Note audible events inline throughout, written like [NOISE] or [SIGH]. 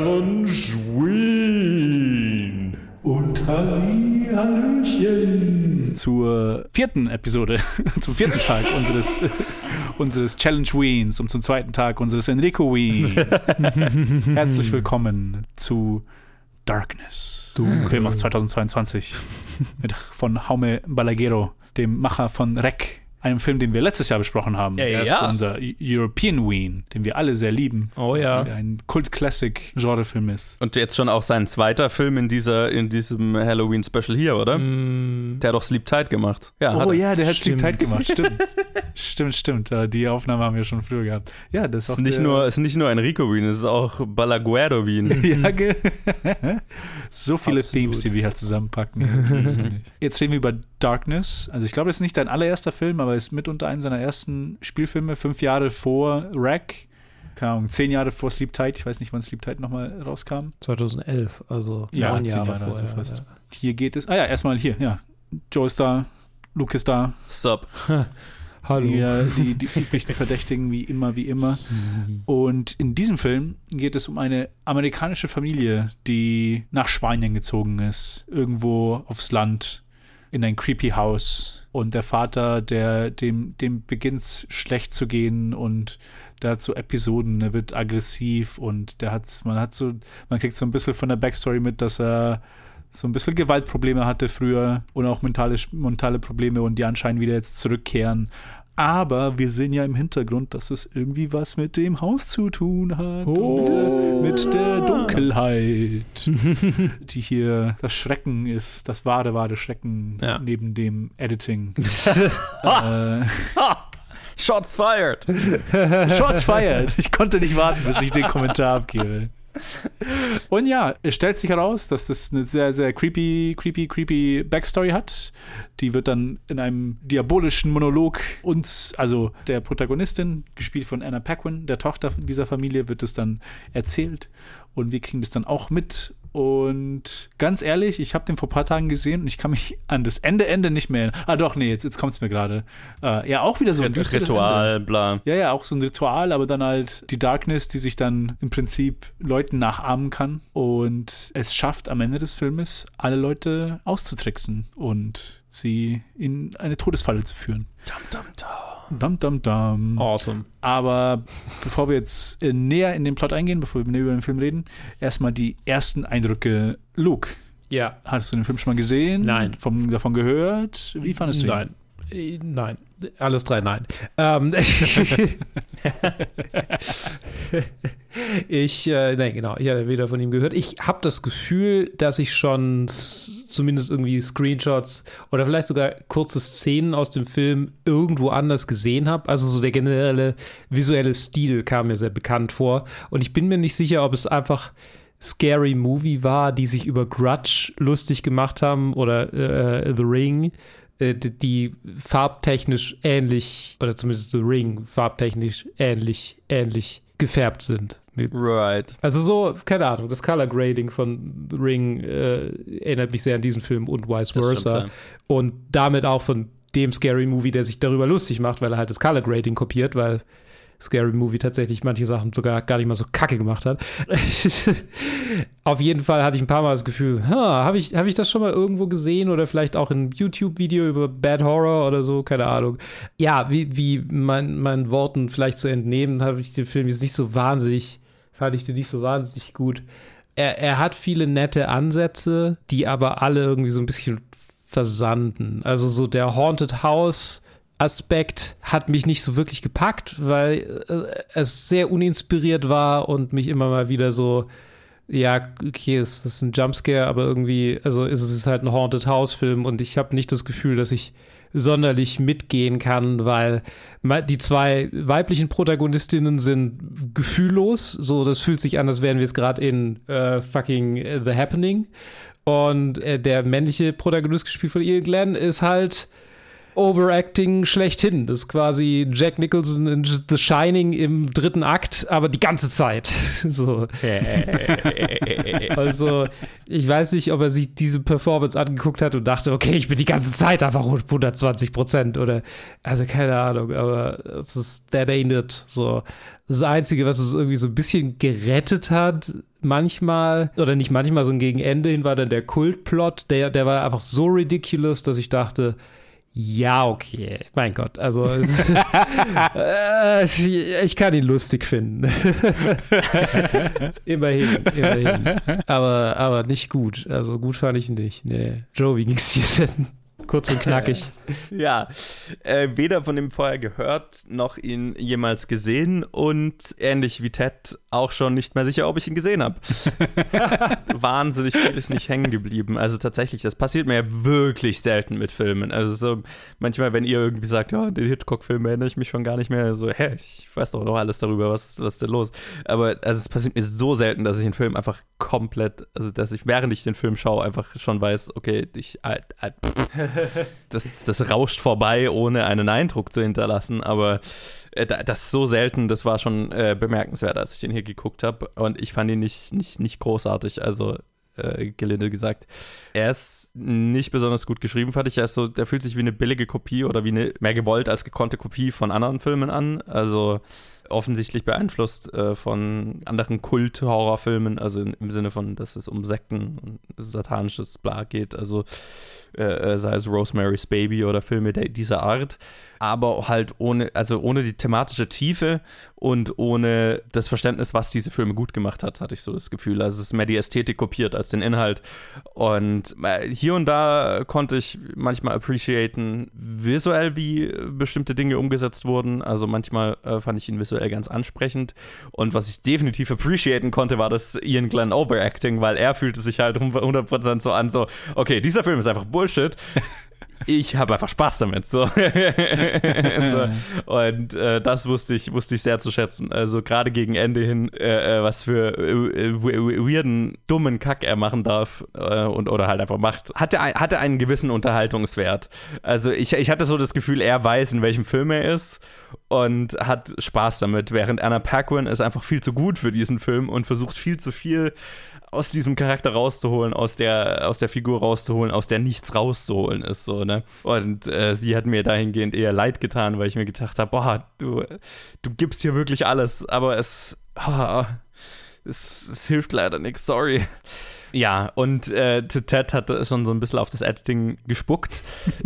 Challenge Wien. Und Halli, Hallöchen. zur vierten Episode, [LAUGHS] zum vierten Tag unseres, [LAUGHS] unseres Challenge Weens und zum zweiten Tag unseres Enrico Ween. [LAUGHS] Herzlich willkommen zu Darkness. Film aus 2022 mit, von Jaume Balaguero, dem Macher von Rec, einem Film, den wir letztes Jahr besprochen haben. Ja, Er ist ja. unser European Ween, den wir alle sehr lieben. Oh ja. Der ein Kult-Classic-Genrefilm ist. Und jetzt schon auch sein zweiter Film in, dieser, in diesem Halloween-Special hier, oder? Der hat doch Sleep Tight gemacht. Ja, hat Oh er. ja, der hat Sleep Stimmt. Tight gemacht, stimmt. [LAUGHS] stimmt, stimmt. Äh, Die Aufnahme haben wir schon früher gehabt. Ja, das ist Es nicht, nur, es ist nicht nur Enrico Wien, es ist auch Balaguero Wien. [LAUGHS] Ja, ge- [LAUGHS] so viele Absolut. Themes, die wir hier zusammenpacken. [LAUGHS] Jetzt reden wir über Darkness. Also ich glaube, das ist nicht dein allererster Film, aber ist mitunter einer seiner ersten Spielfilme, fünf Jahre vor Rack. Keine Ahnung, zehn Jahre vor Sleep Tight. Ich weiß nicht, wann Sleep Tight nochmal rauskam. 2011, also Ja, neun Jahre, Jahre, also vorher. fast. Hier geht es. Ah ja, erstmal hier, ja. Joe ist da, Luke ist da. Sup. Ja. Hallo. Die, äh, die, die üblichen Verdächtigen, wie immer, wie immer. Und in diesem Film geht es um eine amerikanische Familie, die nach Spanien gezogen ist, irgendwo aufs Land, in ein creepy Haus. Und der Vater, der dem, dem beginnt schlecht zu gehen und so Episoden, er wird aggressiv und der hat, man hat so, man kriegt so ein bisschen von der Backstory mit, dass er so ein bisschen Gewaltprobleme hatte früher und auch mentale, mentale Probleme und die anscheinend wieder jetzt zurückkehren. Aber wir sehen ja im Hintergrund, dass es irgendwie was mit dem Haus zu tun hat. Oh. Mit der Dunkelheit, [LAUGHS] die hier das Schrecken ist, das wahre, wahre Schrecken Ja. neben dem Editing. [LAUGHS] äh, Shots fired! [LAUGHS] Shots fired. Ich konnte nicht warten, bis ich den Kommentar abgebe. Und ja, es stellt sich heraus, dass das eine sehr, sehr creepy, creepy, creepy Backstory hat. Die wird dann in einem diabolischen Monolog uns, also der Protagonistin, gespielt von Anna Paquin, der Tochter dieser Familie, wird es dann erzählt. Und wir kriegen das dann auch mit. Und ganz ehrlich, ich habe den vor ein paar Tagen gesehen und ich kann mich [LAUGHS] an das Ende, Ende nicht mehr erinnern. Ah, doch, nee, jetzt, jetzt kommt es mir gerade. Äh, ja, auch wieder so ein düsteres Ende. Ritual, bla. Ja, ja, auch so ein Ritual, aber dann halt die Darkness, die sich dann im Prinzip Leuten nachahmen kann und es schafft am Ende des Filmes, alle Leute auszutricksen und sie in eine Todesfalle zu führen. Dum, dum, dum. Dum, dum, dum. Awesome. Aber bevor wir jetzt äh, näher in den Plot eingehen, bevor wir näher über den Film reden, erstmal die ersten Eindrücke. Luke, Ja. hattest du den Film schon mal gesehen? Nein. Vom, davon gehört? Wie fandest du ihn? Nein. Äh, Nein. Alles drei nein. Ähm, [LAUGHS] ich, äh, nein, genau, ich habe weder von ihm gehört. Ich habe das Gefühl, dass ich schon zumindest irgendwie Screenshots oder vielleicht sogar kurze Szenen aus dem Film irgendwo anders gesehen habe. Also so der generelle visuelle Stil kam mir sehr bekannt vor. Und ich bin mir nicht sicher, ob es einfach Scary Movie war, die sich über Grudge lustig gemacht haben oder äh, The Ring, äh, die, die farbtechnisch ähnlich, oder zumindest The Ring farbtechnisch ähnlich, ähnlich gefärbt sind. Right. Also so, keine Ahnung, das Color Grading von The Ring äh, erinnert mich sehr an diesen Film und vice versa. stimmt, Und damit auch von dem Scary Movie, der sich darüber lustig macht, weil er halt das Color Grading kopiert, weil Scary Movie tatsächlich manche Sachen sogar gar nicht mal so kacke gemacht hat. [LAUGHS] Auf jeden Fall hatte ich ein paar Mal das Gefühl, ha, habe ich, hab ich das schon mal irgendwo gesehen oder vielleicht auch in YouTube-Video über Bad Horror oder so, keine Ahnung. Ja, wie, wie mein, meinen Worten vielleicht zu entnehmen, habe ich den Film jetzt nicht so wahnsinnig, fand ich den nicht so wahnsinnig gut. Er, er hat viele nette Ansätze, die aber alle irgendwie so ein bisschen versanden. Also so der Haunted House Aspekt hat mich nicht so wirklich gepackt, weil äh, es sehr uninspiriert war und mich immer mal wieder so ja, okay, es ist ein Jumpscare, aber irgendwie, also es ist halt ein Haunted House Film und ich habe nicht das Gefühl, dass ich sonderlich mitgehen kann, weil die zwei weiblichen Protagonistinnen sind gefühllos. So, das fühlt sich an, als wären wir es gerade in äh, fucking The Happening. Und äh, der männliche Protagonist, gespielt von Ian Glenn, ist halt Overacting schlechthin. Das ist quasi Jack Nicholson in The Shining im dritten Akt, aber die ganze Zeit. [LAUGHS] so. [LAUGHS] also, ich weiß nicht, ob er sich diese Performance angeguckt hat und dachte, okay, ich bin die ganze Zeit einfach 120 Prozent oder, also keine Ahnung, aber es ist, that ain't it. So. Das Einzige, was es irgendwie so ein bisschen gerettet hat, manchmal, oder nicht manchmal, sondern gegen Ende hin, war dann der Kultplot. Der, der war einfach so ridiculous, dass ich dachte, ja, okay. Mein Gott, also [LAUGHS] äh, ich kann ihn lustig finden. [LAUGHS] immerhin, immerhin. Aber, aber nicht gut. Also gut fand ich ihn nicht. Nee. Joe, wie ging's dir denn? Kurz und knackig. [LAUGHS] ja, äh, weder von ihm vorher gehört, noch ihn jemals gesehen und ähnlich wie Ted auch schon nicht mehr sicher, ob ich ihn gesehen habe. [LAUGHS] Wahnsinnig viel ist nicht hängen geblieben. Also tatsächlich, das passiert mir ja wirklich selten mit Filmen. Also so manchmal, wenn ihr irgendwie sagt, ja, den Hitchcock-Film erinnere ich mich schon gar nicht mehr, so, hä, ich weiß doch noch alles darüber, was, was ist denn los? Aber also es passiert mir so selten, dass ich einen Film einfach komplett, also dass ich, während ich den Film schaue, einfach schon weiß, okay, ich, äh, äh, [LAUGHS] das, das rauscht vorbei, ohne einen Eindruck zu hinterlassen. Aber äh, das ist so selten, das war schon äh, bemerkenswert, als ich den hier geguckt habe. Und ich fand ihn nicht, nicht, nicht großartig. Also äh, gelinde gesagt. Er ist nicht besonders gut geschrieben, fand ich. Er ist so, der fühlt sich wie eine billige Kopie oder wie eine mehr gewollt als gekonnte Kopie von anderen Filmen an. Also offensichtlich beeinflusst äh, von anderen Kult-Horrorfilmen, also im Sinne von, dass es um Sekten und satanisches Bla geht. Also äh, äh, sei es Rosemary's Baby oder Filme der, dieser Art, aber halt ohne, also ohne die thematische Tiefe und ohne das Verständnis, was diese Filme gut gemacht hat, hatte ich so das Gefühl. Also es ist mehr die Ästhetik kopiert als den Inhalt. Und äh, hier und da konnte ich manchmal appreciaten, visuell, wie bestimmte Dinge umgesetzt wurden. Also manchmal äh, fand ich ihn visuell ganz ansprechend. Und was ich definitiv appreciaten konnte, war das Ian Glenn Overacting, weil er fühlte sich halt 100% so an, so, okay, dieser Film ist einfach Bullshit [LAUGHS] ich habe einfach Spaß damit. So. [LAUGHS] so. Und äh, das wusste ich, wusste ich sehr zu schätzen. Also gerade gegen Ende hin, äh, äh was für äh, weirden, dummen Kack er machen darf äh, und oder halt einfach macht, hatte, hatte einen gewissen Unterhaltungswert. Also ich, ich hatte so das Gefühl, er weiß, in welchem Film er ist und hat Spaß damit, während Anna Paquin ist einfach viel zu gut für diesen Film und versucht viel zu viel aus diesem Charakter rauszuholen, aus der, aus der Figur rauszuholen, aus der nichts rauszuholen ist, so, ne? Und äh, sie hat mir dahingehend eher leid getan, weil ich mir gedacht habe, boah, du, du gibst hier wirklich alles, aber es, oh, es, es hilft leider nichts, sorry. Ja, und äh, Ted hat schon so ein bisschen auf das Editing gespuckt.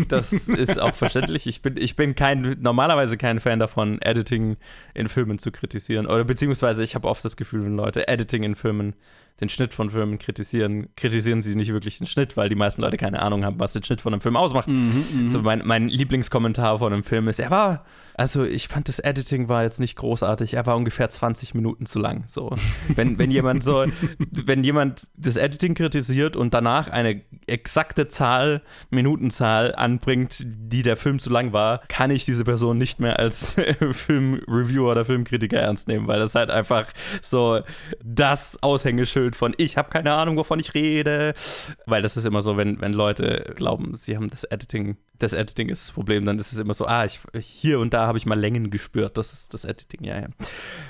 Das [LAUGHS] ist auch verständlich. Ich bin, ich bin kein, normalerweise kein Fan davon, Editing in Filmen zu kritisieren. Oder beziehungsweise ich habe oft das Gefühl, wenn Leute Editing in Filmen den Schnitt von Filmen kritisieren, kritisieren sie nicht wirklich den Schnitt, weil die meisten Leute keine Ahnung haben, was den Schnitt von einem Film ausmacht. Mhm, mhm. so mein, mein Lieblingskommentar von einem Film ist, er war, also ich fand das Editing war jetzt nicht großartig, er war ungefähr 20 Minuten zu lang. So, wenn, wenn jemand so, [LAUGHS] wenn jemand das Editing kritisiert und danach eine exakte Zahl, Minutenzahl anbringt, die der Film zu lang war, kann ich diese Person nicht mehr als [LAUGHS] Filmreviewer oder Filmkritiker ernst nehmen, weil das halt einfach so das Aushängeschild von ich habe keine Ahnung, wovon ich rede. Weil das ist immer so, wenn, wenn Leute glauben, sie haben das Editing, das Editing ist das Problem, dann ist es immer so, ah, ich, hier und da habe ich mal Längen gespürt. Das ist das Editing, ja, ja.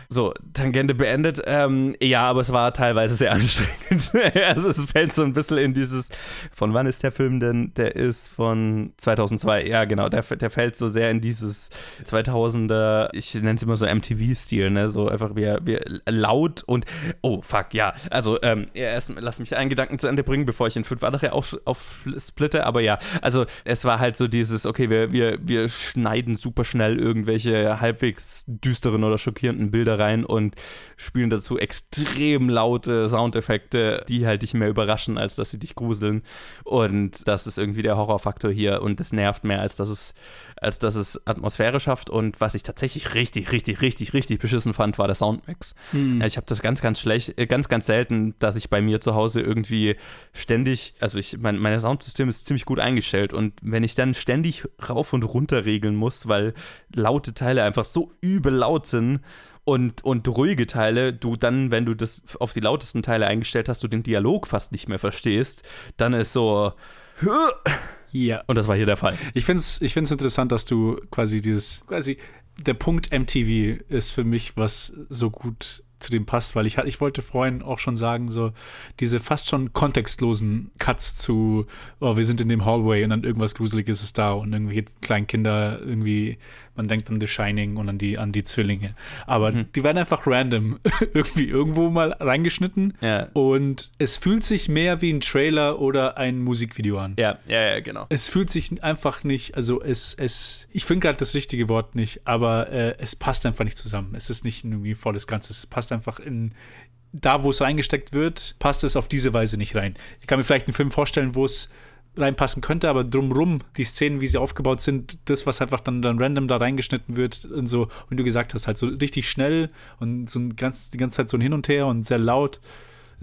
So, Tangente beendet. Ähm, ja, aber es war teilweise sehr [LAUGHS] anstrengend. also es fällt so ein bisschen in dieses, von wann ist der Film denn? Der ist von 2002. Ja, genau, der, der fällt so sehr in dieses 2000er, ich nenne es immer so MTV-Stil, ne? So einfach wie, wie laut und, oh, fuck, ja. Also, ähm, erst lass mich einen Gedanken zu Ende bringen, bevor ich in fünf andere aufsplitte. Auf aber ja, also es war halt so dieses, okay, wir, wir, wir schneiden super schnell irgendwelche halbwegs düsteren oder schockierenden Bilder rein und spielen dazu extrem laute Soundeffekte, die halt dich mehr überraschen, als dass sie dich gruseln. Und das ist irgendwie der Horrorfaktor hier und das nervt mehr, als dass es, als dass es Atmosphäre schafft. Und was ich tatsächlich richtig, richtig, richtig, richtig beschissen fand, war der Soundmix. Mhm. Ich habe das ganz, ganz schlecht, äh, ganz, ganz selten, dass ich bei mir zu Hause irgendwie ständig, also ich, mein, mein Soundsystem ist ziemlich gut eingestellt und wenn ich dann ständig rauf und runter regeln muss, weil laute Teile einfach so übel laut sind, und, und ruhige Teile, du dann, wenn du das auf die lautesten Teile eingestellt hast, du den Dialog fast nicht mehr verstehst, dann ist so, Ja. Und das war hier der Fall. Ich finde es ich find's interessant, dass du quasi dieses, quasi der Punkt MTV ist für mich, was so gut zu dem passt, weil ich, ich wollte vorhin auch schon sagen, so diese fast schon kontextlosen Cuts zu, oh, wir sind in dem Hallway und dann irgendwas Gruseliges ist da und irgendwelche kleinen Kinder irgendwie, man denkt an The Shining und an die, an die Zwillinge. Aber Mhm. die werden einfach random [LAUGHS] irgendwie irgendwo mal reingeschnitten Ja. und es fühlt sich mehr wie ein Trailer oder ein Musikvideo an. Ja, ja, ja, genau. Es fühlt sich einfach nicht, also es, es, ich finde gerade das richtige Wort nicht, aber äh, es passt einfach nicht zusammen. Es ist nicht irgendwie volles Ganzes. Es passt einfach in, da wo es reingesteckt wird, passt es auf diese Weise nicht rein. Ich kann mir vielleicht einen Film vorstellen, wo es reinpassen könnte, aber drumrum, die Szenen, wie sie aufgebaut sind, das, was einfach dann, dann random da reingeschnitten wird und so, wie du gesagt hast, halt so richtig schnell und so ein ganz, die ganze Zeit so ein Hin und Her und sehr laut.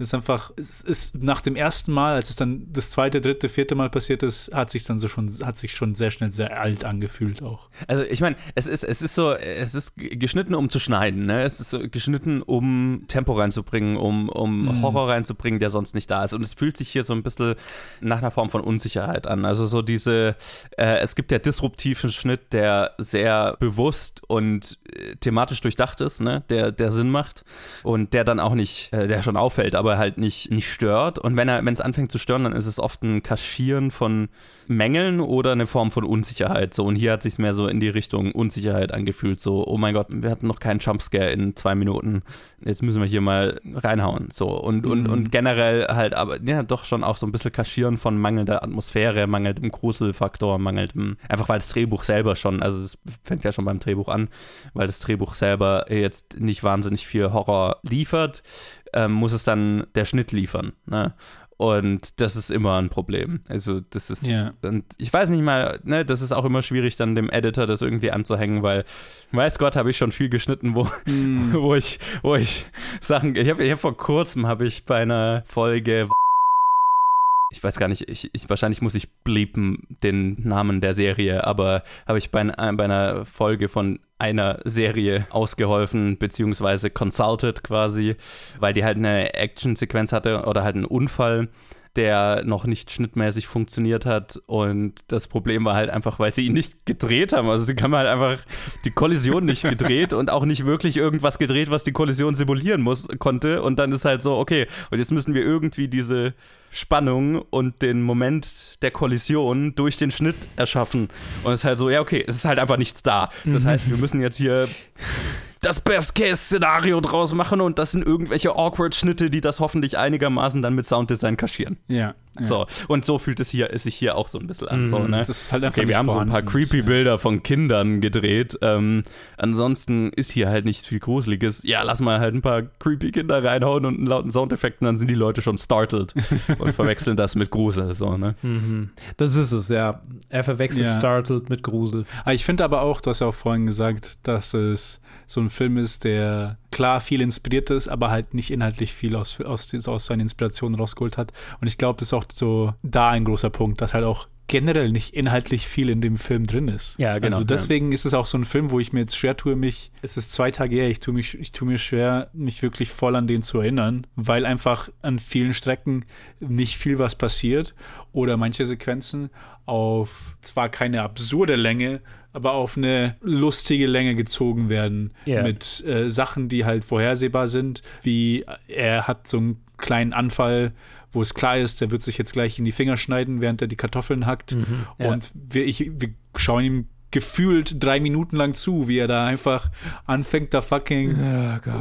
Es ist einfach, es ist nach dem ersten Mal, als es dann das zweite, dritte, vierte Mal passiert ist, hat sich dann so schon, hat sich schon sehr schnell sehr alt angefühlt auch. Also ich meine, es ist, es ist so, es ist geschnitten, um zu schneiden, ne? Es ist so geschnitten, um Tempo reinzubringen, um, um Horror reinzubringen, der sonst nicht da ist. Und es fühlt sich hier so ein bisschen nach einer Form von Unsicherheit an. Also so diese, äh, es gibt ja disruptiven Schnitt, der sehr bewusst und äh, thematisch durchdacht ist, ne? Der, der Sinn macht und der dann auch nicht, äh, der schon auffällt, aber halt nicht, nicht stört. Und wenn er, wenn es anfängt zu stören, dann ist es oft ein Kaschieren von Mängeln oder eine Form von Unsicherheit. So, und hier hat sich mehr so in die Richtung Unsicherheit angefühlt. So, oh mein Gott, wir hatten noch keinen Jumpscare in zwei Minuten. Jetzt müssen wir hier mal reinhauen. So, und, und, und generell halt, aber ja, doch schon auch so ein bisschen Kaschieren von mangelnder Atmosphäre, mangelndem Gruselfaktor, mangelndem, einfach weil das Drehbuch selber schon, also es fängt ja schon beim Drehbuch an, weil das Drehbuch selber jetzt nicht wahnsinnig viel Horror liefert, ähm, muss es dann der Schnitt liefern. Ne? Und das ist immer ein Problem. Also, das ist. Ja. Und ich weiß nicht mal, ne, das ist auch immer schwierig, dann dem Editor das irgendwie anzuhängen, weil, weiß Gott, habe ich schon viel geschnitten, wo, [LAUGHS] wo ich, wo ich Sachen. Ich habe ich hab vor kurzem habe ich bei einer Folge. Ich weiß gar nicht, ich, ich, wahrscheinlich muss ich bleepen den Namen der Serie, aber habe ich bei, bei einer Folge von einer Serie ausgeholfen, beziehungsweise consulted quasi, weil die halt eine Actionsequenz hatte oder halt einen Unfall, der noch nicht schnittmäßig funktioniert hat. Und das Problem war halt einfach, weil sie ihn nicht gedreht haben. Also sie haben halt einfach die Kollision nicht [LAUGHS] gedreht und auch nicht wirklich irgendwas gedreht, was die Kollision simulieren muss, konnte. Und dann ist halt so, okay, und jetzt müssen wir irgendwie diese Spannung und den Moment der Kollision durch den Schnitt erschaffen. Und es ist halt so, ja, okay, es ist halt einfach nichts da. Das heißt, wir müssen jetzt hier [LAUGHS] das Best-Case-Szenario draus machen und das sind irgendwelche Awkward-Schnitte, die das hoffentlich einigermaßen dann mit Sounddesign kaschieren. Ja. Ja. So, und so fühlt es hier, es sich hier auch so ein bisschen an. So, ne? Das ist halt einfach Okay, wir haben so ein paar creepy Ja. Bilder von Kindern gedreht. Ähm, ansonsten ist hier halt nicht viel Gruseliges. Ja, lass mal halt ein paar creepy Kinder reinhauen und einen lauten Soundeffekt und dann sind die Leute schon startled [LAUGHS] und verwechseln das mit Grusel. So, ne? Mhm. Das ist es, ja. Er verwechselt Ja. Startled mit Grusel. Ah, Ich finde aber auch, du hast ja auch vorhin gesagt, dass es so ein Film ist, der klar viel inspiriert ist, aber halt nicht inhaltlich viel aus, aus, aus seinen Inspirationen rausgeholt hat. Und ich glaube, das ist auch so da ein großer Punkt, dass halt auch generell nicht inhaltlich viel in dem Film drin ist. Ja, genau, Also deswegen ist es auch so ein Film, wo ich mir jetzt schwer tue, mich, es ist zwei Tage her, ich tue, mich, ich tue mir schwer, mich wirklich voll an den zu erinnern, weil einfach an vielen Strecken nicht viel was passiert oder manche Sequenzen auf zwar keine absurde Länge, aber auf eine lustige Länge gezogen werden Ja. mit äh, Sachen, die halt vorhersehbar sind, wie er hat so einen kleinen Anfall, wo es klar ist, der wird sich jetzt gleich in die Finger schneiden, während er die Kartoffeln hackt. ja. Und wir, ich, wir schauen ihm gefühlt drei Minuten lang zu, wie er da einfach anfängt, da fucking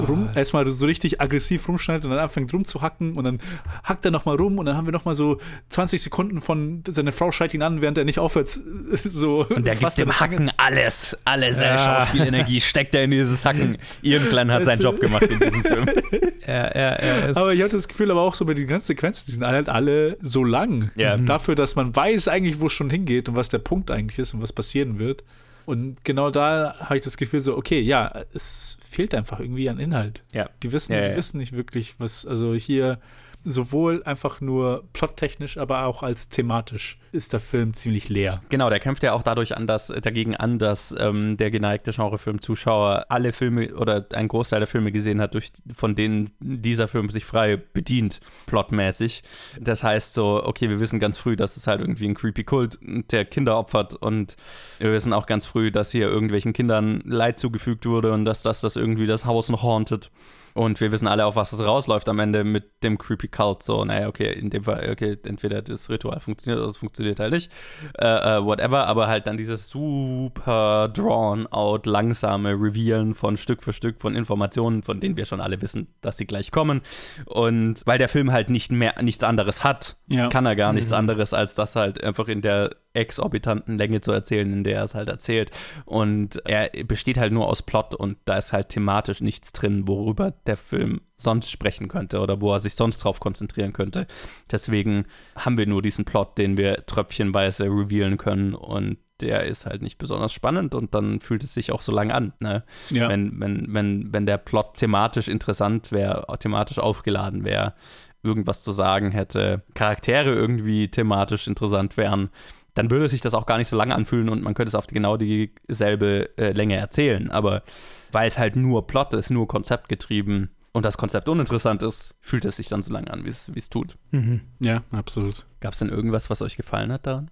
rum, erstmal so richtig aggressiv rumschneidet und dann anfängt rumzuhacken und dann hackt er nochmal rum und dann haben wir nochmal so 20 Sekunden von seine Frau schreit ihn an, während er nicht aufhört, [LAUGHS] so. Und der gibt dem seine Zange- Hacken alles. Alle seine Ja. Schauspielenergie steckt er in dieses Hacken. Glenn hat seinen Job gemacht in diesem Film. Er, er, er ist. Aber ich hatte das Gefühl, aber auch so bei den ganzen Sequenzen, die sind halt alle so lang. Ja. Mhm. Dafür, dass man weiß eigentlich, wo es schon hingeht und was der Punkt eigentlich ist und was passieren wird. Und genau da habe ich das Gefühl so, okay, ja, es fehlt einfach irgendwie an Inhalt. Ja. Die wissen, Ja, die ja. wissen nicht wirklich, was, also hier, sowohl einfach nur plottechnisch, aber auch als thematisch ist der Film ziemlich leer. Genau, der kämpft ja auch dadurch an, dass, dagegen an, dass ähm, der geneigte Genrefilm-Zuschauer alle Filme oder einen Großteil der Filme gesehen hat, durch, von denen dieser Film sich frei bedient, plotmäßig. Das heißt so, okay, wir wissen ganz früh, dass es halt irgendwie ein creepy Kult der Kinder opfert und wir wissen auch ganz früh, dass hier irgendwelchen Kindern Leid zugefügt wurde und dass das, das irgendwie das Haus noch hauntet. Und wir wissen alle, auf was es rausläuft am Ende mit dem Creepy Cult. So, naja, okay, in dem Fall, okay, entweder das Ritual funktioniert oder es funktioniert halt nicht. Äh, äh, whatever, aber halt dann dieses super drawn-out, langsame Revealen von Stück für Stück von Informationen, von denen wir schon alle wissen, dass sie gleich kommen. Und weil der Film halt nicht mehr, nichts anderes hat, Ja. kann er gar nichts anderes, als das halt einfach in der exorbitanten Länge zu erzählen, in der er es halt erzählt. Und er besteht halt nur aus Plot und da ist halt thematisch nichts drin, worüber der Film sonst sprechen könnte oder wo er sich sonst drauf konzentrieren könnte. Deswegen haben wir nur diesen Plot, den wir tröpfchenweise revealen können und der ist halt nicht besonders spannend und dann fühlt es sich auch so lang an. Ne? Ja. Wenn, wenn, wenn, wenn der Plot thematisch interessant wäre, thematisch aufgeladen wäre, irgendwas zu sagen hätte, Charaktere irgendwie thematisch interessant wären, dann würde sich das auch gar nicht so lange anfühlen und man könnte es auf die, genau dieselbe äh, Länge erzählen. Aber weil es halt nur Plot ist, nur konzeptgetrieben und das Konzept uninteressant ist, fühlt es sich dann so lange an, wie es wie es tut. Mhm. Ja, absolut. Gab es denn irgendwas, was euch gefallen hat daran?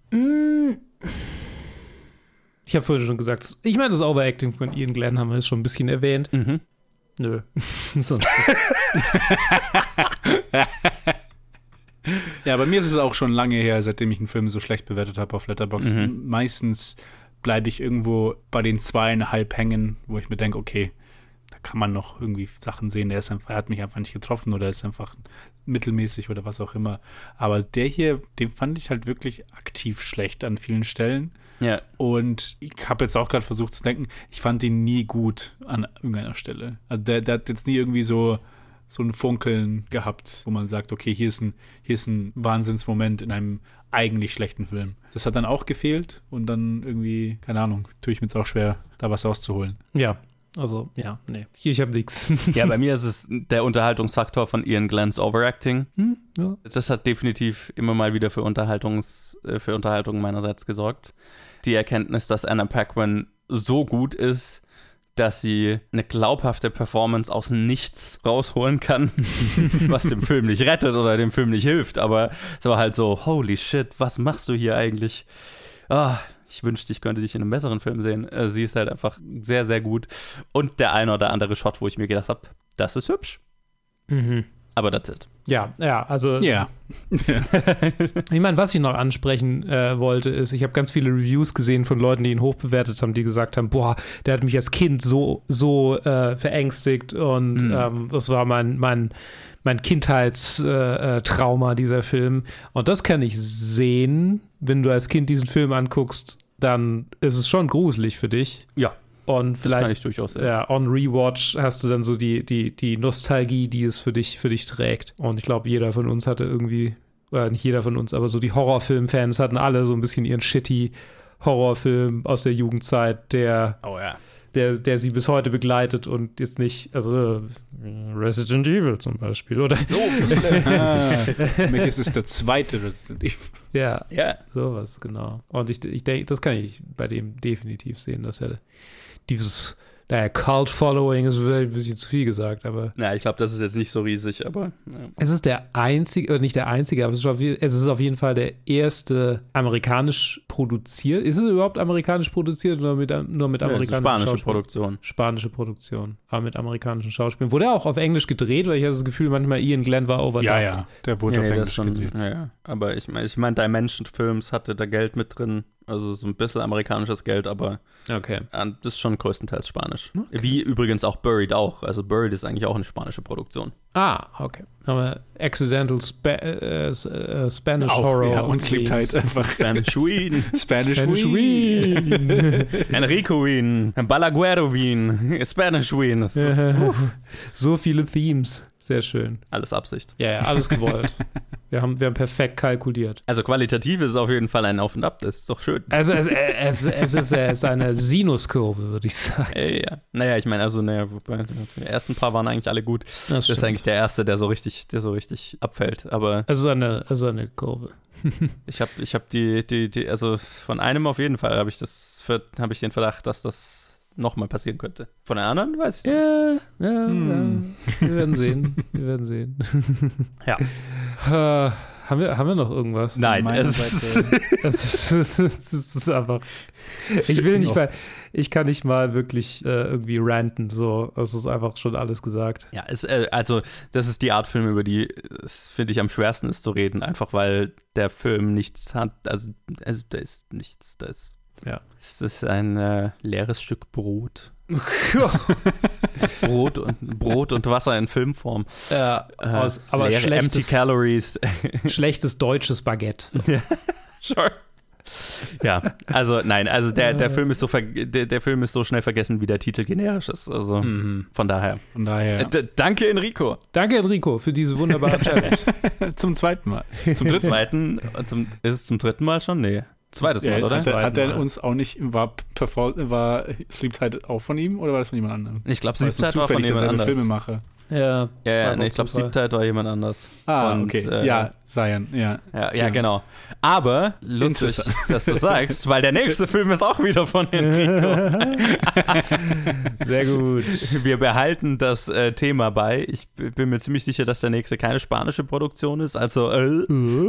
Ich habe vorhin schon gesagt, ich meine, das Overacting von Ian Glenn haben wir jetzt schon ein bisschen erwähnt. Mhm. Nö. [LAUGHS] Sonst [LAUGHS] [LAUGHS] Ja, bei mir ist es auch schon lange her, seitdem ich einen Film so schlecht bewertet habe auf Letterboxd. Mhm. Meistens bleibe ich irgendwo bei den zweieinhalb hängen, wo ich mir denke, okay, da kann man noch irgendwie Sachen sehen. Der ist einfach, er hat mich einfach nicht getroffen oder ist einfach mittelmäßig oder was auch immer. Aber der hier, den fand ich halt wirklich aktiv schlecht an vielen Stellen. Ja. Und ich habe jetzt auch gerade versucht zu denken, ich fand ihn nie gut an irgendeiner Stelle. Also der, der hat jetzt nie irgendwie so, so ein Funkeln gehabt, wo man sagt, okay, hier ist ein, hier ist ein Wahnsinnsmoment in einem eigentlich schlechten Film. Das hat dann auch gefehlt und dann irgendwie, keine Ahnung, tue ich mir jetzt auch schwer, da was rauszuholen. ja, also, ja, nee. Hier, ich habe nichts. [LAUGHS] ja, bei mir ist es der Unterhaltungsfaktor von Ian Glenn's Overacting. Hm, ja. Das hat definitiv immer mal wieder für, Unterhaltungs, äh, für Unterhaltung meinerseits gesorgt. Die Erkenntnis, dass Anna Paquin so gut ist, dass sie eine glaubhafte Performance aus nichts rausholen kann, [LAUGHS] was dem Film nicht rettet oder dem Film nicht hilft. Aber es war halt so, holy shit, was machst du hier eigentlich? Ah, ich wünschte, ich könnte dich in einem besseren Film sehen. Äh, Sie ist halt einfach sehr, sehr gut. Und der eine oder andere Shot, wo ich mir gedacht habe, das ist hübsch. Mhm. Aber that's it. Ja, ja, also Ja. [LAUGHS] Ich meine, was ich noch ansprechen äh, wollte, ist, ich habe ganz viele Reviews gesehen von Leuten, die ihn hochbewertet haben, die gesagt haben, boah, der hat mich als Kind so, so äh, verängstigt und Mhm. ähm, das war mein, mein, mein Kindheitstrauma, äh, Trauma, dieser Film. Und das kann ich sehen, wenn du als Kind diesen Film anguckst, dann ist es schon gruselig für dich. Ja, Und das kann vielleicht ich durchaus ja, on Rewatch hast du dann so die, die, die Nostalgie, die es für dich, für dich trägt. Und ich glaube, jeder von uns hatte irgendwie, oder nicht jeder von uns, aber so die Horrorfilm-Fans hatten alle so ein bisschen ihren shitty Horrorfilm aus der Jugendzeit, der, Oh ja. der, der sie bis heute begleitet und jetzt nicht, also äh, Resident Evil zum Beispiel, oder? So [LAUGHS] viele. Ah, für mich ist es der zweite Resident Evil. Ja, ja. sowas, genau. Und ich, ich denke, das kann ich bei dem definitiv sehen, dass er dieses, naja, Cult-Following ist vielleicht ein bisschen zu viel gesagt, aber Na, ich glaube, das ist jetzt nicht so riesig, aber ja. Es ist der einzige, äh, nicht der einzige, aber es ist, auf, es ist auf jeden Fall der erste amerikanisch produziert. Ist es überhaupt amerikanisch produziert oder mit, nur mit Ja, das ist eine amerikanischen spanische Schauspielern? Produktion. Spanische Produktion, aber mit amerikanischen Schauspielern. Wurde er auch auf Englisch gedreht, weil ich habe das Gefühl, manchmal Ian Glenn war overdubbed. Ja, ja, der wurde Ja, auf nee, Englisch schon, gedreht. ja, ja. Aber ich meine, ich mein, Dimension Films hatte da Geld mit drin. Also so ein bisschen amerikanisches Geld, aber Okay. das ist schon größtenteils Spanisch. Wie übrigens auch Buried auch. Also Buried ist eigentlich auch eine spanische Produktion. Ah, okay. Haben wir Accidental Spa äh, äh, Spanish Auch, Horror. ja, uns liegt halt einfach [LAUGHS] Spanish Wien, Spanish, Spanish Wien. Wien. [LAUGHS] Enrico Wien, Balaguero Wien, Spanish Wien. Das ist [LAUGHS] so viele Themes. Sehr schön. alles Absicht. Ja, ja, alles gewollt. wir, haben, wir haben perfekt kalkuliert. Also qualitativ ist es auf jeden Fall ein Auf und Ab. Das ist doch schön. Also es, es, es, ist, es ist eine Sinuskurve, würde ich sagen. Ey, ja. Naja, ich meine, also, naja, die ersten paar waren eigentlich alle gut. Das Das ist stimmt. Eigentlich der erste, der so richtig, der so richtig abfällt. Aber Also eine, also eine Kurve. [LAUGHS] ich habe ich hab die, die, die, also von einem auf jeden Fall habe ich das, habe ich den Verdacht, dass das nochmal passieren könnte. Von den anderen weiß ich nicht. Ja, ja, Hm. ja. Wir werden sehen. Wir werden sehen. [LAUGHS] Ja. Haben, wir, haben wir noch irgendwas? Nein, [LAUGHS] es ist, Das ist, das ist einfach. Ich will nicht mal, ich kann nicht mal wirklich äh, irgendwie ranten. So, es ist einfach schon alles gesagt. Ja, es, äh, also das ist die Art Film, über die es, finde ich, am schwersten ist zu reden, einfach weil der Film nichts hat, also, also da ist nichts, da ist, Ja. es ist ein äh, leeres Stück Brot. [LAUGHS] [LAUGHS] Brot und, Brot und Wasser in Filmform. ja, Äh, aus, aber leere Empty schlechtes, Calories. [LAUGHS] schlechtes deutsches Baguette. [LAUGHS] sure. Ja, also nein, also der, der Film ist so ver der, der Film ist so schnell vergessen, wie der Titel generisch ist. Also von daher. Von daher. Äh, d- danke Enrico. Danke, Enrico, für diese wunderbare [LAUGHS] Challenge. Zum zweiten Mal. Zum dritten zweiten, zum, ist es zum dritten Mal schon? Nee. Zweites Mal, Ja, oder? Hat, er- hat er Mal. uns auch nicht, war, War Sleep Tide auch von ihm oder war das von jemand anderem? Ich glaube, Sleep Tide war von jemand derselbe anders. Filmemacher? Ja, Ja, ja, nee, ich glaube, Tide war jemand anders. Ah, Und, okay. äh, ja, Zion, ja. Ja, ja, Zion. genau. Aber lustig, [LAUGHS] dass du sagst, weil der nächste [LAUGHS] Film ist auch wieder von Enrico. [LAUGHS] Sehr gut. Wir behalten das äh, Thema bei. Ich bin mir ziemlich sicher, dass der nächste keine spanische Produktion ist. Also äh,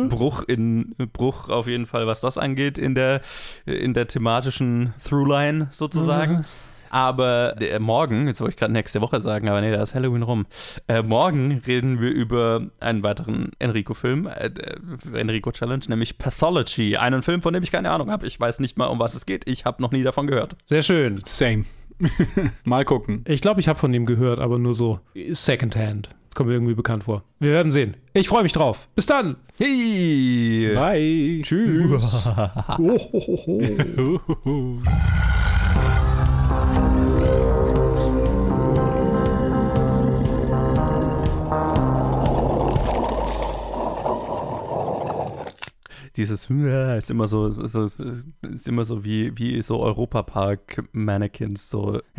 Bruch in Bruch auf jeden Fall, was das angeht in der in der thematischen Throughline sozusagen. Aber der, morgen, jetzt wollte ich gerade nächste Woche sagen, aber nee, da ist Halloween rum. Äh, morgen reden wir über einen weiteren Enrico-Film, äh, äh, Enrico-Challenge, nämlich Pathology. Einen Film, von dem ich keine Ahnung habe. Ich weiß nicht mal, um was es geht. Ich habe noch nie davon gehört. Sehr schön. Same. [LAUGHS] Mal gucken. Ich glaube, ich habe von dem gehört, aber nur so secondhand. Das kommt mir irgendwie bekannt vor. Wir werden sehen. Ich freue mich drauf. Bis dann. Hey! Bye. Tschüss. [LAUGHS] [LAUGHS] Dieses ist immer so, so, so ist immer so wie, wie so Europapark-Mannequins, so [LAUGHS]